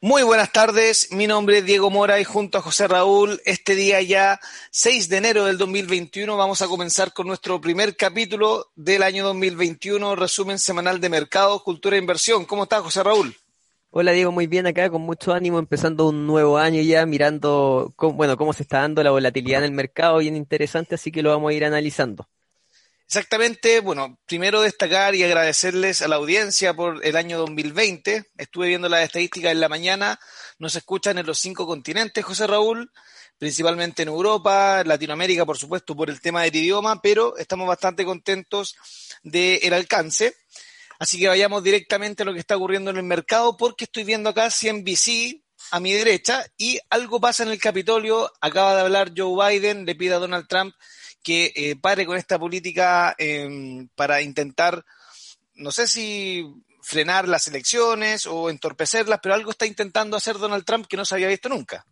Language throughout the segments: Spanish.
muy buenas tardes, mi nombre es Diego Mora y junto a José Raúl, este día ya 6 de enero del 2021 vamos a comenzar con nuestro primer capítulo del año 2021, resumen semanal de mercado, cultura e inversión. ¿Cómo estás, José Raúl? Hola Diego, muy bien acá, con mucho ánimo, empezando un nuevo año ya, mirando cómo, bueno, cómo se está dando la volatilidad en el mercado, bien interesante, así que lo vamos a ir analizando. Exactamente, bueno, primero destacar y agradecerles a la audiencia por el año 2020. Estuve viendo las estadísticas en la mañana, nos escuchan en los cinco continentes, José Raúl, principalmente en Europa, Latinoamérica, por supuesto, por el tema del idioma, pero estamos bastante contentos del alcance. Así que vayamos directamente a lo que está ocurriendo en el mercado, porque estoy viendo acá CNBC a mi derecha y algo pasa en el Capitolio. Acaba de hablar Joe Biden, le pide a Donald Trump que eh, pare con esta política em, para intentar, no sé si frenar las elecciones o entorpecerlas, pero algo está intentando hacer Donald Trump que no se había visto nunca.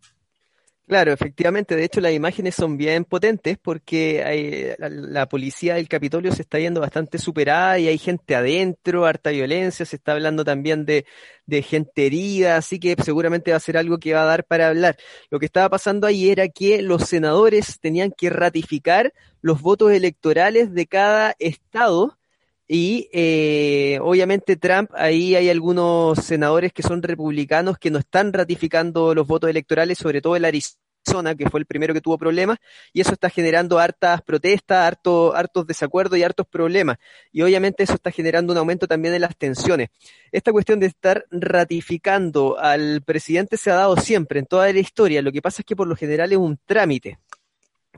Claro, efectivamente. De hecho, las imágenes son bien potentes porque hay, la, policía del Capitolio se está viendo bastante superada y hay gente adentro, harta violencia. Se está hablando también de, de gente herida, así que seguramente va a ser algo que va a dar para hablar. Lo que estaba pasando ahí era que los senadores tenían que ratificar los votos electorales de cada estado y eh, obviamente Trump, ahí hay algunos senadores que son republicanos que no están ratificando los votos electorales, sobre todo el Arizona, que fue el primero que tuvo problemas, y eso está generando hartas protestas, harto, hartos desacuerdos y hartos problemas. Y obviamente eso está generando un aumento también de las tensiones. Esta cuestión de estar ratificando al presidente se ha dado siempre en toda la historia. Lo que pasa es que por lo general es un trámite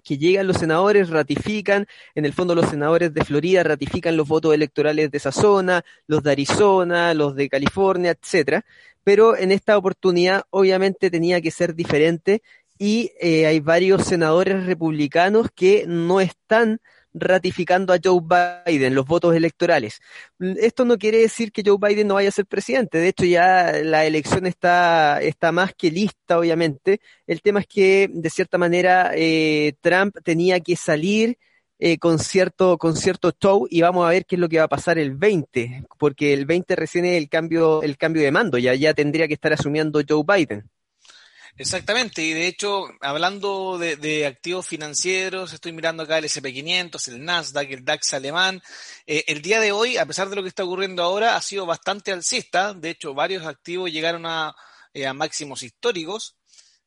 que llegan los senadores, ratifican, en el fondo los senadores de Florida ratifican los votos electorales de esa zona, los de Arizona, los de California, etcétera, pero en esta oportunidad obviamente tenía que ser diferente y eh, hay varios senadores republicanos que no están ratificando a Joe Biden los votos electorales. Esto no quiere decir que Joe Biden no vaya a ser presidente. De hecho, ya la elección está, está más que lista, obviamente. El tema es que, de cierta manera, eh, Trump tenía que salir eh, con cierto con cierto show y vamos a ver qué es lo que va a pasar el 20, porque el 20 recién es el cambio el cambio de mando, ya ya tendría que estar asumiendo Joe Biden. Exactamente, y de hecho, hablando de, activos financieros, estoy mirando acá el SP500, el Nasdaq, el DAX alemán. Eh, el día de hoy, a pesar de lo que está ocurriendo ahora, ha sido bastante alcista. De hecho, varios activos llegaron a, eh, máximos históricos.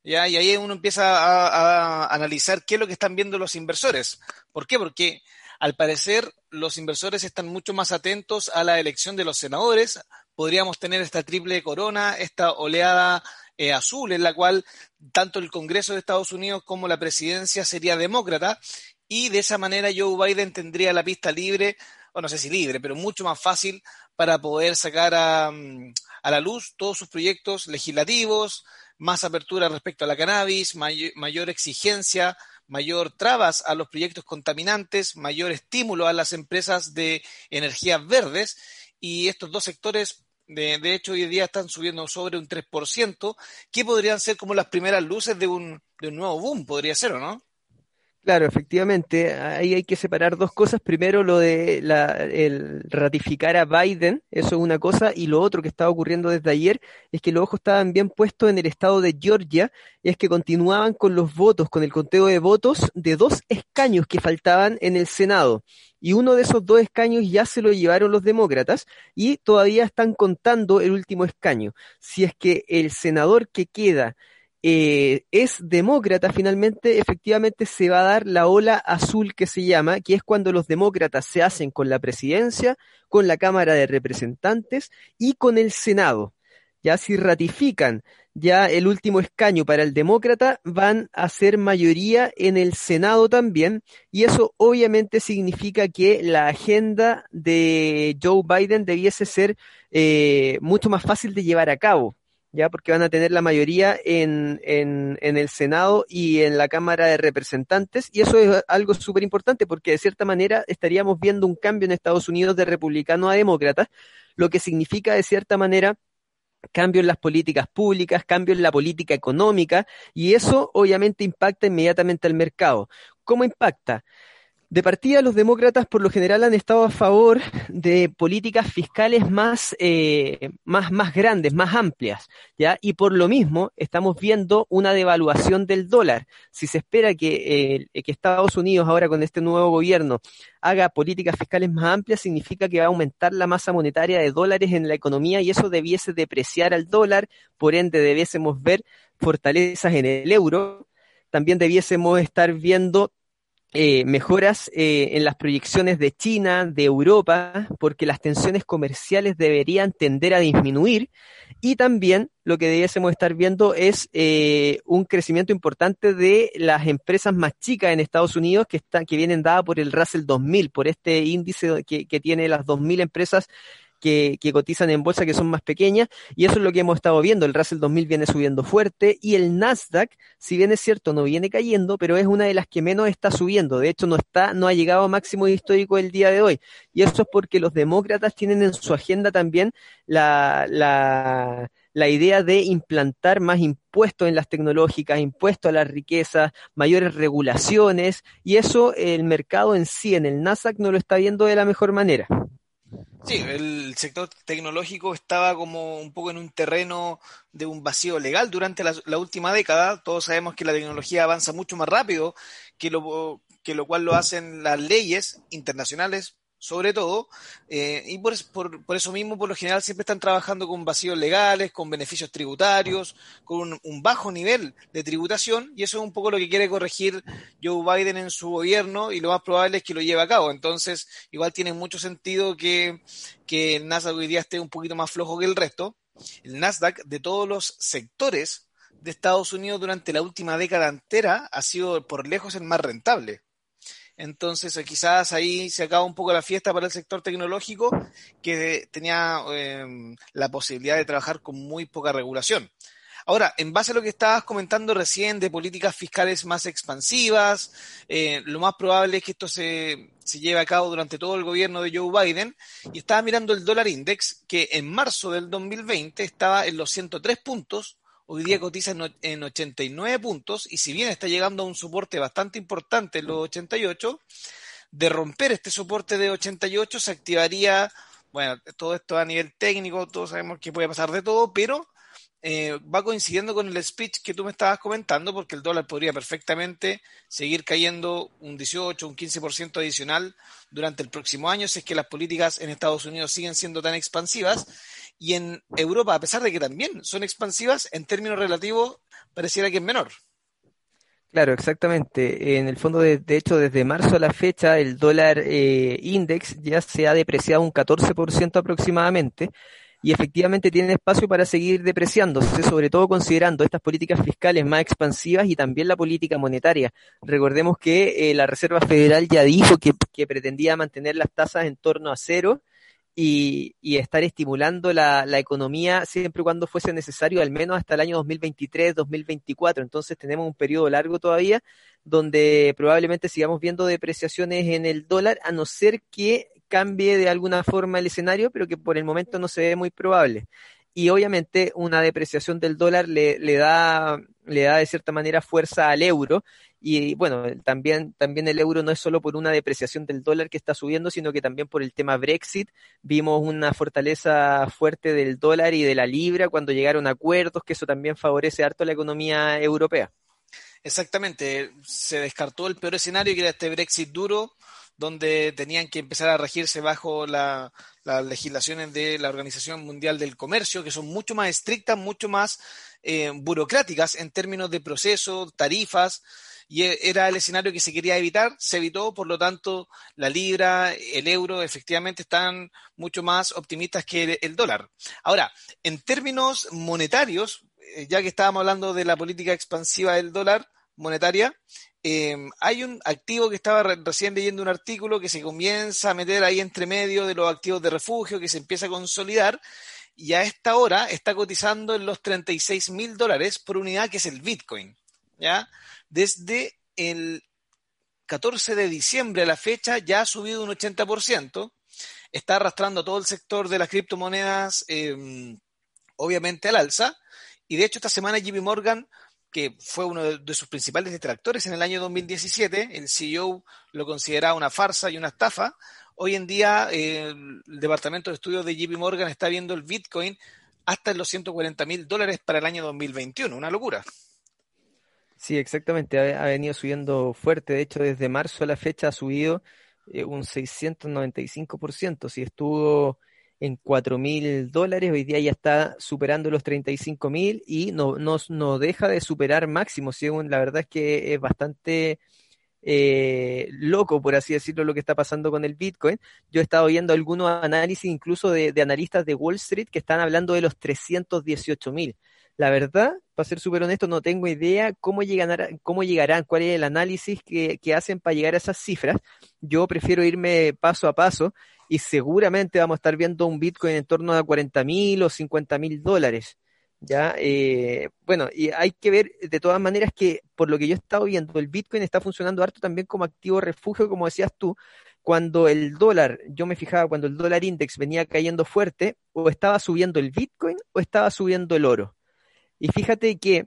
¿ya? Y ahí uno empieza a, a analizar qué es lo que están viendo los inversores. ¿Por qué? Porque al parecer los inversores están mucho más atentos a la elección de los senadores. Podríamos tener esta triple corona, esta oleada eh, azul, en la cual tanto el Congreso de Estados Unidos como la presidencia sería demócrata, y de esa manera Joe Biden tendría la pista libre, o no sé si libre, pero mucho más fácil para poder sacar a, mm, la luz todos sus proyectos legislativos, más apertura respecto a la cannabis, mayor exigencia, mayor trabas a los proyectos contaminantes, mayor estímulo a las empresas de energías verdes y estos dos sectores de, de, hecho, hoy día están subiendo sobre un 3%, que podrían ser como las primeras luces de un, de un nuevo boom, podría ser, ¿o no? Claro, efectivamente, ahí hay que separar dos cosas. Primero, lo de el ratificar a Biden, eso es una cosa, y lo otro que estaba ocurriendo desde ayer es que los ojos estaban bien puestos en el estado de Georgia, y es que continuaban con los votos, con el conteo de votos de dos escaños que faltaban en el Senado. Y uno de esos dos escaños ya se lo llevaron los demócratas y todavía están contando el último escaño. Si es que el senador que queda eh, es demócrata, finalmente efectivamente se va a dar la ola azul que se llama, que es cuando los demócratas se hacen con la presidencia, con la Cámara de Representantes y con el Senado. Ya si ratifican ya el último escaño para el demócrata van a ser mayoría en el Senado también, y eso obviamente significa que la agenda de Joe Biden debiese ser eh, mucho más fácil de llevar a cabo. ¿Ya? Porque van a tener la mayoría en, en, el Senado y en la Cámara de Representantes, y eso es algo súper importante porque de cierta manera estaríamos viendo un cambio en Estados Unidos de republicano a demócrata, lo que significa de cierta manera cambio en las políticas públicas, cambio en la política económica, y eso obviamente impacta inmediatamente al mercado. ¿Cómo impacta? De partida, los demócratas por lo general han estado a favor de políticas fiscales más, eh, más, más grandes, más amplias, ¿ya? Y por lo mismo estamos viendo una devaluación del dólar. Si se espera que, eh, que Estados Unidos ahora con este nuevo gobierno haga políticas fiscales más amplias, significa que va a aumentar la masa monetaria de dólares en la economía y eso debiese depreciar al dólar, por ende debiésemos ver fortalezas en el euro. También debiésemos estar viendo eh, mejoras eh, en las proyecciones de China, de Europa, porque las tensiones comerciales deberían tender a disminuir. Y también lo que debiésemos estar viendo es eh, un crecimiento importante de las empresas más chicas en Estados Unidos que, están, que vienen dadas por el Russell 2000, por este índice que, que tiene las 2.000 empresas que, cotizan en bolsa que son más pequeñas y eso es lo que hemos estado viendo. El Russell 2000 viene subiendo fuerte y el Nasdaq, si bien es cierto, no viene cayendo, pero es una de las que menos está subiendo. De hecho, no está, no ha llegado a máximo histórico el día de hoy. Y eso es porque los demócratas tienen en su agenda también la, la, la idea de implantar más impuestos en las tecnológicas, impuestos a las riquezas, mayores regulaciones, y eso el mercado en sí, en el Nasdaq, no lo está viendo de la mejor manera. Sí, el sector tecnológico estaba como un poco en un terreno de un vacío legal durante la, última década. Todos sabemos que la tecnología avanza mucho más rápido que lo, que lo cual lo hacen las leyes internacionales sobre todo, eh, y por, eso mismo, por lo general, siempre están trabajando con vacíos legales, con beneficios tributarios, con un, bajo nivel de tributación, y eso es un poco lo que quiere corregir Joe Biden en su gobierno, y lo más probable es que lo lleve a cabo. Entonces, igual tiene mucho sentido que, que el Nasdaq hoy día esté un poquito más flojo que el resto. El Nasdaq, de todos los sectores de Estados Unidos durante la última década entera, ha sido por lejos el más rentable. Entonces, eh, quizás ahí se acaba un poco la fiesta para el sector tecnológico que tenía em, la posibilidad de trabajar con muy poca regulación. Ahora, en base a lo que estabas comentando recién de políticas fiscales más expansivas, eh, lo más probable es que esto se, se, lleve a cabo durante todo el gobierno de Joe Biden. Y estaba mirando el dólar index, que en marzo del 2020 estaba en los 103 puntos, hoy día cotiza en 89 puntos y si bien está llegando a un soporte bastante importante en los 88, de romper este soporte de 88 se activaría, bueno, todo esto a nivel técnico, todos sabemos que puede pasar de todo, pero eh, va coincidiendo con el speech que tú me estabas comentando, porque el dólar podría perfectamente seguir cayendo un 18, un 15% adicional durante el próximo año, si es que las políticas en Estados Unidos siguen siendo tan expansivas y en Europa, a pesar de que también son expansivas, en términos relativos pareciera que es menor. Claro, exactamente. En el fondo, de, de hecho, desde marzo a la fecha, el dólar eh, index ya se ha depreciado un 14% aproximadamente y efectivamente tiene espacio para seguir depreciándose, sobre todo considerando estas políticas fiscales más expansivas y también la política monetaria. Recordemos que eh, la Reserva Federal ya dijo que, que pretendía mantener las tasas en torno a cero y, y estar estimulando la, la, economía siempre y cuando fuese necesario, al menos hasta el año 2023-2024. Entonces tenemos un periodo largo todavía donde probablemente sigamos viendo depreciaciones en el dólar, a no ser que cambie de alguna forma el escenario, pero que por el momento no se ve muy probable. Y obviamente una depreciación del dólar le, le da, le da de cierta manera fuerza al euro y bueno, también, también el euro no es solo por una depreciación del dólar que está subiendo, sino que también por el tema Brexit. Vimos una fortaleza fuerte del dólar y de la libra cuando llegaron acuerdos, que eso también favorece harto la economía europea. Exactamente, se descartó el peor escenario que era este Brexit duro, donde tenían que empezar a regirse bajo las legislaciones de la Organización Mundial del Comercio, que son mucho más estrictas, mucho más eh, burocráticas en términos de proceso, tarifas, y e, era el escenario que se quería evitar, se evitó, por lo tanto, la libra, el euro, efectivamente están mucho más optimistas que el, dólar. Ahora, en términos monetarios, eh, ya que estábamos hablando de la política expansiva del dólar monetaria, eh, hay un activo que estaba recién leyendo un artículo que se comienza a meter ahí entre medio de los activos de refugio, que se empieza a consolidar y a esta hora está cotizando en los 36 mil dólares por unidad, que es el Bitcoin. ¿ya? Desde el 14 de diciembre a la fecha ya ha subido un 80%, está arrastrando todo el sector de las criptomonedas, eh, obviamente al alza, y de hecho esta semana JP Morgan que fue uno de, sus principales detractores en el año 2017. El CEO lo consideraba una farsa y una estafa. Hoy en día eh, el Departamento de Estudios de JP Morgan está viendo el Bitcoin hasta los 140 mil dólares para el año 2021. Una locura. Sí, exactamente. Ha, venido subiendo fuerte. De hecho, desde marzo a la fecha ha subido eh, un 695%. Si estuvo en 4 mil dólares, hoy día ya está superando los 35 mil y no, no, no, deja de superar máximo. Según la verdad es que es bastante eh, loco, por así decirlo, lo que está pasando con el Bitcoin. Yo he estado viendo algunos análisis incluso de, analistas de Wall Street que están hablando de los 318 mil. La verdad, para ser súper honesto, no tengo idea cómo llegarán, cómo llegarán, cuál es el análisis que, que hacen para llegar a esas cifras. Yo prefiero irme paso a paso y seguramente vamos a estar viendo un Bitcoin en torno a 40 mil o 50 mil dólares. ¿ya? Eh, bueno, y hay que ver de todas maneras que por lo que yo he estado viendo, el Bitcoin está funcionando harto también como activo refugio, como decías tú, cuando el dólar, yo me fijaba, cuando el dólar index venía cayendo fuerte, o estaba subiendo el Bitcoin o estaba subiendo el oro. Y fíjate que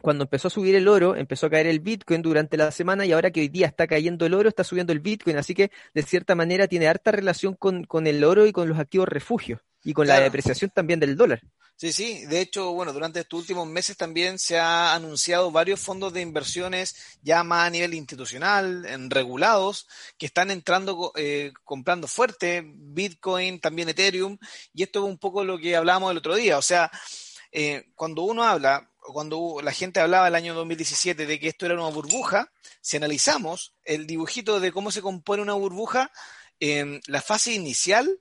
cuando empezó a subir el oro, empezó a caer el Bitcoin durante la semana y ahora que hoy día está cayendo el oro, está subiendo el Bitcoin. Así que de cierta manera tiene harta relación con, con el oro y con los activos refugios y con la depreciación también del dólar. Sí, sí. De hecho, bueno, durante estos últimos meses también se ha anunciado varios fondos de inversiones ya más a nivel institucional, en regulados, que están entrando, eh, comprando fuerte Bitcoin, también Ethereum. Y esto es un poco lo que hablábamos el otro día. O sea, eh, cuando uno habla, cuando la gente hablaba el año 2017 de que esto era una burbuja, si analizamos el dibujito de cómo se compone una burbuja, eh, la fase inicial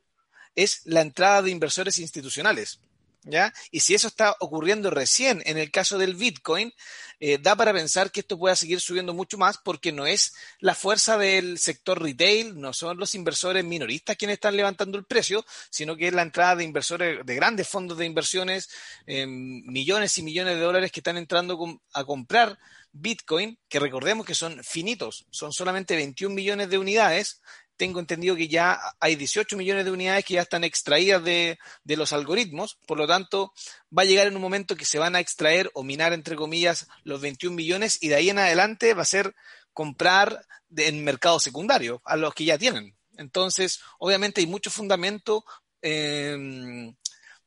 es la entrada de inversores institucionales. ¿Ya? Y si eso está ocurriendo recién en el caso del Bitcoin, eh, da para pensar que esto pueda seguir subiendo mucho más porque no es la fuerza del sector retail, no son los inversores minoristas quienes están levantando el precio, sino que es la entrada de inversores, de grandes fondos de inversiones, eh, millones y millones de dólares que están entrando a comprar Bitcoin, que recordemos que son finitos, son solamente 21 millones de unidades, tengo entendido que ya hay 18 millones de unidades que ya están extraídas de, los algoritmos, por lo tanto va a llegar en un momento que se van a extraer o minar, entre comillas, los 21 millones y de ahí en adelante va a ser comprar en mercado secundario a los que ya tienen. Entonces, obviamente hay mucho fundamento, em,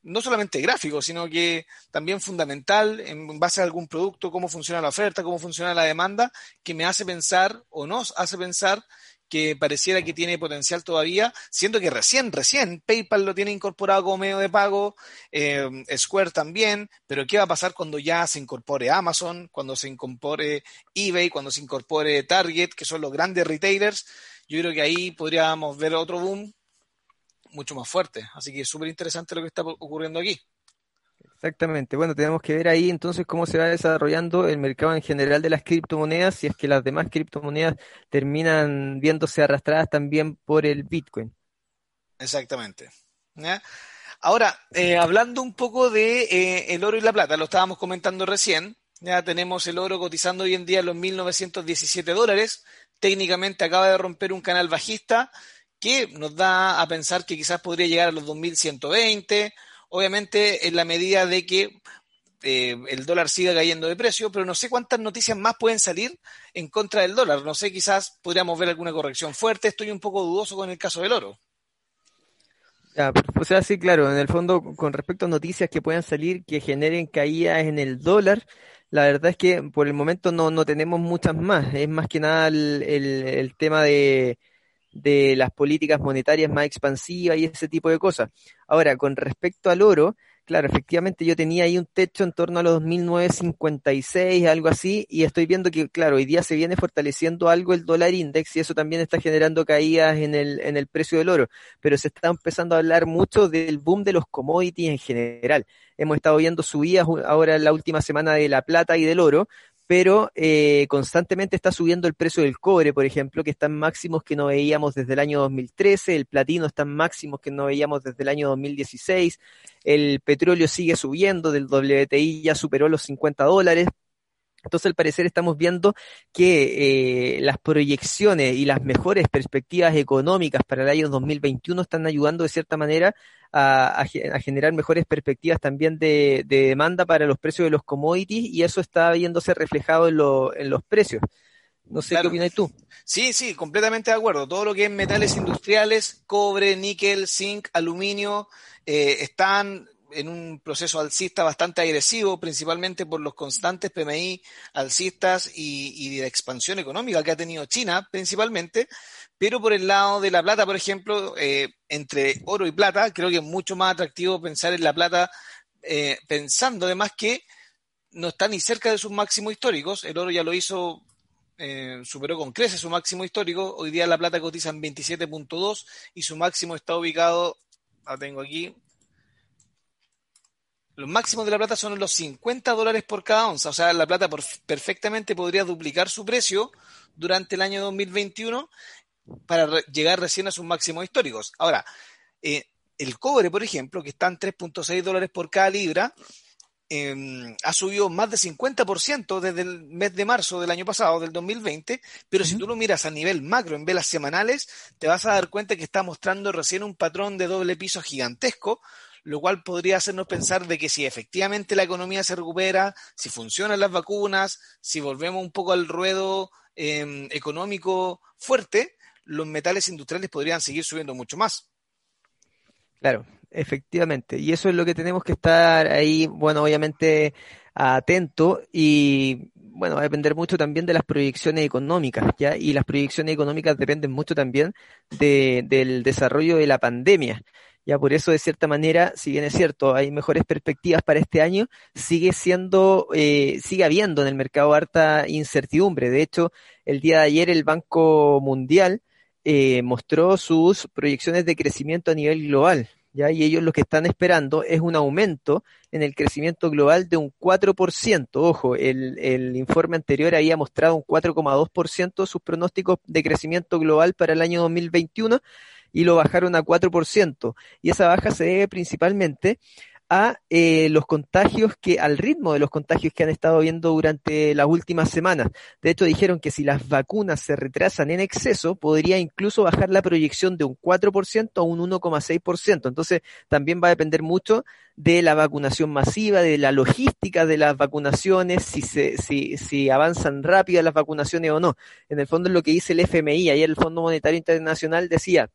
no solamente gráfico, sino que también fundamental en base a algún producto, cómo funciona la oferta, cómo funciona la demanda, que me hace pensar o nos hace pensar que pareciera que tiene potencial todavía, siendo que recién, recién PayPal lo tiene incorporado como medio de pago, eh, Square también, pero ¿qué va a pasar cuando ya se incorpore Amazon, cuando se incorpore eBay, cuando se incorpore Target, que son los grandes retailers? Yo creo que ahí podríamos ver otro boom mucho más fuerte. Así que es súper interesante lo que está ocurriendo aquí. Exactamente. Bueno, tenemos que ver ahí entonces cómo se va desarrollando el mercado en general de las criptomonedas, si es que las demás criptomonedas terminan viéndose arrastradas también por el Bitcoin. Exactamente. Ahora, eh, hablando un poco de eh, el oro y la plata, lo estábamos comentando recién. Ya tenemos el oro cotizando hoy en día los 1917 dólares. Técnicamente acaba de romper un canal bajista que nos da a pensar que quizás podría llegar a los 2120 obviamente en la medida de que eh, el dólar siga cayendo de precio, pero no sé cuántas noticias más pueden salir en contra del dólar. No sé, quizás podríamos ver alguna corrección fuerte. Estoy un poco dudoso con el caso del oro. Ya, o sea, sí, claro, en el fondo, con respecto a noticias que puedan salir que generen caídas en el dólar, la verdad es que por el momento no, no tenemos muchas más. Es más que nada el tema de, de las políticas monetarias más expansivas y ese tipo de cosas. Ahora, con respecto al oro, Claro, efectivamente yo tenía ahí un techo en torno a los 2.956, algo así, y estoy viendo que, claro, hoy día se viene fortaleciendo algo el dólar index y eso también está generando caídas en el, en el precio del oro, pero se está empezando a hablar mucho del boom de los commodities en general. Hemos estado viendo subidas ahora en la última semana de la plata y del oro, pero eh, constantemente está subiendo el precio del cobre, por ejemplo, que están máximos que no veíamos desde el año 2013, el platino está en máximos que no veíamos desde el año 2016, el petróleo sigue subiendo, del WTI ya superó los 50 dólares, entonces, al parecer, estamos viendo que eh, las proyecciones y las mejores perspectivas económicas para el año 2021 están ayudando de cierta manera a, generar mejores perspectivas también de, demanda para los precios de los commodities y eso está viéndose reflejado en, los precios. No sé qué opinas tú. Sí, sí, completamente de acuerdo. Todo lo que es metales industriales, cobre, níquel, zinc, aluminio, eh, están en un proceso alcista bastante agresivo, principalmente por los constantes PMI alcistas y, de expansión económica que ha tenido China, principalmente, pero por el lado de la plata, por ejemplo, eh, entre oro y plata, creo que es mucho más atractivo pensar en la plata, eh, pensando además que no está ni cerca de sus máximos históricos, el oro ya lo hizo eh, superó con creces su máximo histórico. Hoy día la plata cotiza en 27.2 y su máximo está ubicado, la tengo aquí, los máximos de la plata son los 50 dólares por cada onza. O sea, la plata perfectamente podría duplicar su precio durante el año 2021 para llegar recién a sus máximos históricos. Ahora, eh, el cobre, por ejemplo, que está en 3.6 dólares por cada libra, em, ha subido más de 50% desde el mes de marzo del año pasado, del 2020, pero si tú lo miras a nivel macro, en velas semanales, te vas a dar cuenta que está mostrando recién un patrón de doble piso gigantesco, lo cual podría hacernos pensar de que si efectivamente la economía se recupera, si funcionan las vacunas, si volvemos un poco al ruedo em, económico fuerte, los metales industriales podrían seguir subiendo mucho más. Claro, efectivamente. Y eso es lo que tenemos que estar ahí, bueno, obviamente atento y bueno, va a depender mucho también de las proyecciones económicas, ¿ya? Y las proyecciones económicas dependen mucho también del desarrollo de la pandemia. Ya por eso, de cierta manera, si bien es cierto, hay mejores perspectivas para este año, sigue siendo, eh, sigue habiendo en el mercado harta incertidumbre. De hecho, el día de ayer el Banco Mundial eh, mostró sus proyecciones de crecimiento a nivel global. ¿Ya? Y ellos lo que están esperando es un aumento en el crecimiento global de un 4%. Ojo, el, el informe anterior había mostrado un 4,2% sus pronósticos de crecimiento global para el año 2021 y lo bajaron a 4%. Y esa baja se debe principalmente a eh, los contagios que, al ritmo de los contagios que han estado viendo durante las últimas semanas. De hecho, dijeron que si las vacunas se retrasan en exceso, podría incluso bajar la proyección de un 4% a un 1,6%. Entonces, también va a depender mucho de la vacunación masiva, de la logística de las vacunaciones, si, se, si, si avanzan rápido las vacunaciones o no. En el fondo es lo que dice el FMI. Ayer el Fondo Monetario Internacional decía,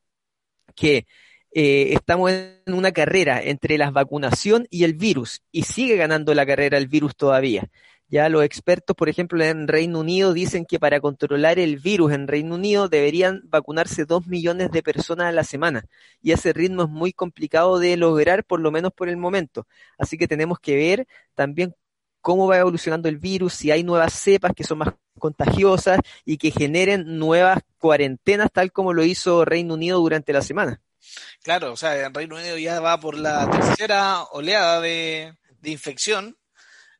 que eh, estamos en una carrera entre la vacunación y el virus y sigue ganando la carrera el virus todavía. Ya los expertos, por ejemplo, en Reino Unido dicen que para controlar el virus en Reino Unido deberían vacunarse dos millones de personas a la semana. Y ese ritmo es muy complicado de lograr, por lo menos por el momento. Así que tenemos que ver también cómo va evolucionando el virus, si hay nuevas cepas que son más contagiosas y que generen nuevas cuarentenas, tal como lo hizo Reino Unido durante la semana. Claro, o sea, el Reino Unido ya va por la tercera oleada de, infección,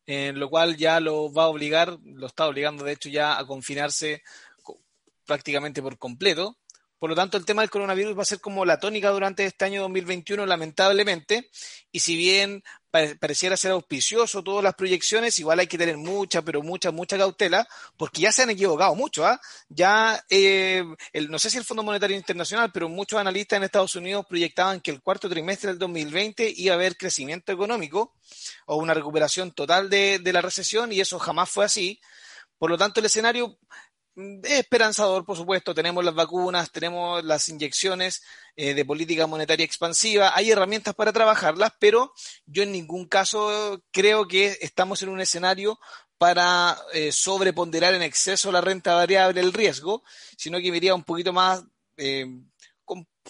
en lo cual ya lo va a obligar, lo está obligando de hecho ya a confinarse prácticamente por completo. Por lo tanto, el tema del coronavirus va a ser como la tónica durante este año 2021, lamentablemente. Y si bien pareciera ser auspicioso todas las proyecciones, igual hay que tener mucha, pero mucha, mucha cautela, porque ya se han equivocado mucho. ¿ah? Ya, eh, no sé si el Fondo Monetario Internacional, pero muchos analistas en Estados Unidos proyectaban que el cuarto trimestre del 2020 iba a haber crecimiento económico o una recuperación total de la recesión, y eso jamás fue así. Por lo tanto, el escenario es esperanzador, por supuesto. Tenemos las vacunas, tenemos las inyecciones eh, de política monetaria expansiva. Hay herramientas para trabajarlas, pero yo en ningún caso creo que estamos en un escenario para eh, sobreponderar en exceso la renta variable, el riesgo, sino que me iría un poquito más eh,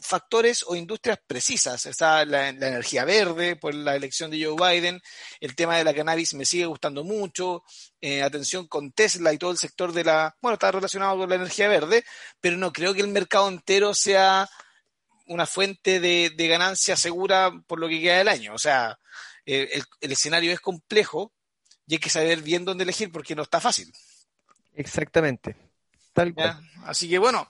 factores o industrias precisas. Está la, energía verde por la elección de Joe Biden, el tema de la cannabis me sigue gustando mucho, eh, atención con Tesla y todo el sector de la, bueno, está relacionado con la energía verde, pero no creo que el mercado entero sea una fuente de, ganancia segura por lo que queda del año. O sea, el, escenario es complejo y hay que saber bien dónde elegir porque no está fácil. Exactamente. Tal Así que bueno,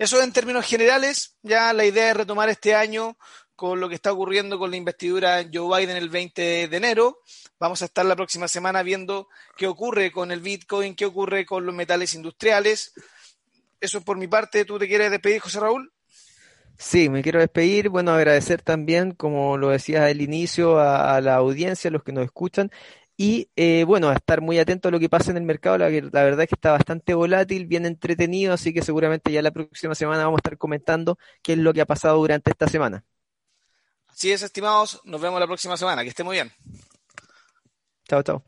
eso en términos generales, ya la idea es retomar este año con lo que está ocurriendo con la investidura Joe Biden el 20 de enero. Vamos a estar la próxima semana viendo qué ocurre con el Bitcoin, qué ocurre con los metales industriales. Eso es por mi parte. ¿Tú te quieres despedir, José Raúl? Sí, me quiero despedir. Bueno, agradecer también, como lo decía al inicio, a, la audiencia, a los que nos escuchan. Y eh, bueno, a estar muy atento a lo que pasa en el mercado. La, la, verdad es que está bastante volátil, bien entretenido, así que seguramente ya la próxima semana vamos a estar comentando qué es lo que ha pasado durante esta semana. Así es, estimados. Nos vemos la próxima semana. Que esté muy bien. Chao, chao.